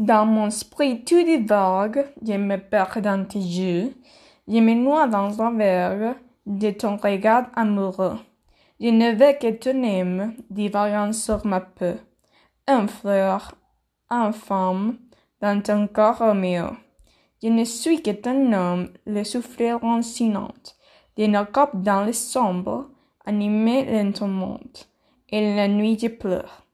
Dans mon esprit tout divague, je me perds dans tes yeux, je me noie dans un verre de ton regard amoureux. Je ne veux que ton âme divagant sur ma peau, un fleur, un femme, dans ton corps Roméo. Je ne suis que ton homme, le souffle lancinant, de nos dans les sombres, animé lentement, et la nuit je pleure.